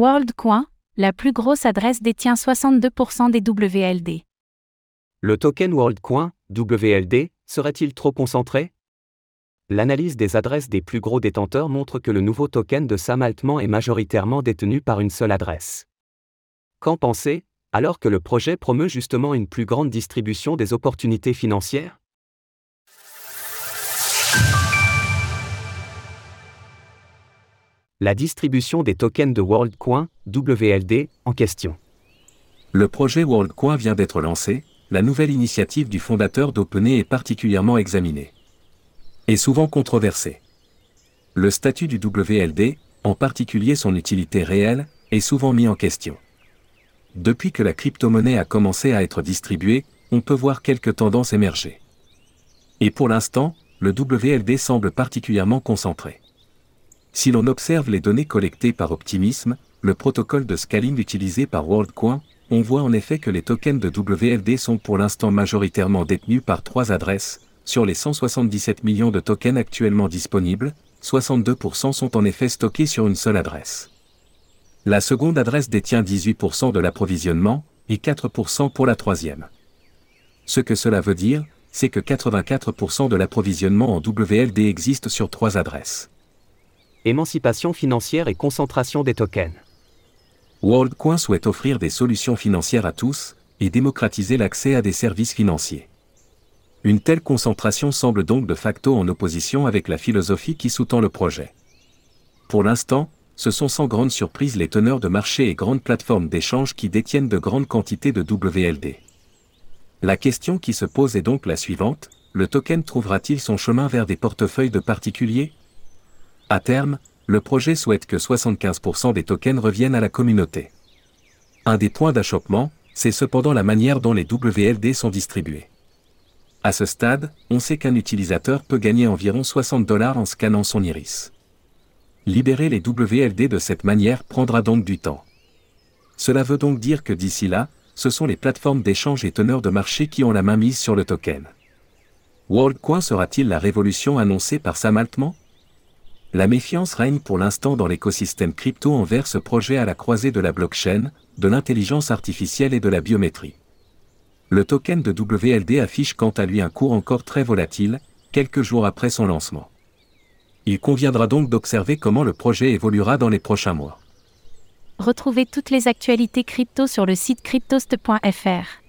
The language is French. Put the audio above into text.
WorldCoin, la plus grosse adresse détient 62% des WLD. Le token WorldCoin, WLD, serait-il trop concentré? L'analyse des adresses des plus gros détenteurs montre que le nouveau token de Sam Altman est majoritairement détenu par une seule adresse. Qu'en penser, alors que le projet promeut justement une plus grande distribution des opportunités financières? La distribution des tokens de WorldCoin, WLD, en question. Le projet WorldCoin vient d'être lancé, la nouvelle initiative du fondateur d'OpenAI est particulièrement examinée et souvent controversée. Le statut du WLD, en particulier son utilité réelle, est souvent mis en question. Depuis que la crypto-monnaie a commencé à être distribuée, on peut voir quelques tendances émerger. Et pour l'instant, le WLD semble particulièrement concentré. Si l'on observe les données collectées par Optimism, le protocole de scaling utilisé par WorldCoin, on voit en effet que les tokens de WLD sont pour l'instant majoritairement détenus par trois adresses, sur les 177 millions de tokens actuellement disponibles, 62% sont en effet stockés sur une seule adresse. La seconde adresse détient 18% de l'approvisionnement, et 4% pour la troisième. Ce que cela veut dire, c'est que 84% de l'approvisionnement en WLD existe sur trois adresses. Émancipation financière et concentration des tokens. WorldCoin souhaite offrir des solutions financières à tous et démocratiser l'accès à des services financiers. Une telle concentration semble donc de facto en opposition avec la philosophie qui sous-tend le projet. Pour l'instant, ce sont sans grande surprise les teneurs de marché et grandes plateformes d'échange qui détiennent de grandes quantités de WLD. La question qui se pose est donc la suivante, le token trouvera-t-il son chemin vers des portefeuilles de particuliers? À terme, le projet souhaite que 75% des tokens reviennent à la communauté. Un des points d'achoppement, c'est cependant la manière dont les WLD sont distribués. À ce stade, on sait qu'un utilisateur peut gagner environ 60 dollars en scannant son iris. Libérer les WLD de cette manière prendra donc du temps. Cela veut donc dire que d'ici là, ce sont les plateformes d'échange et teneurs de marché qui ont la main mise sur le token. WorldCoin sera-t-il la révolution annoncée par Sam Altman? La méfiance règne pour l'instant dans l'écosystème crypto envers ce projet à la croisée de la blockchain, de l'intelligence artificielle et de la biométrie. Le token de WLD affiche quant à lui un cours encore très volatile, quelques jours après son lancement. Il conviendra donc d'observer comment le projet évoluera dans les prochains mois. Retrouvez toutes les actualités crypto sur le site cryptost.fr.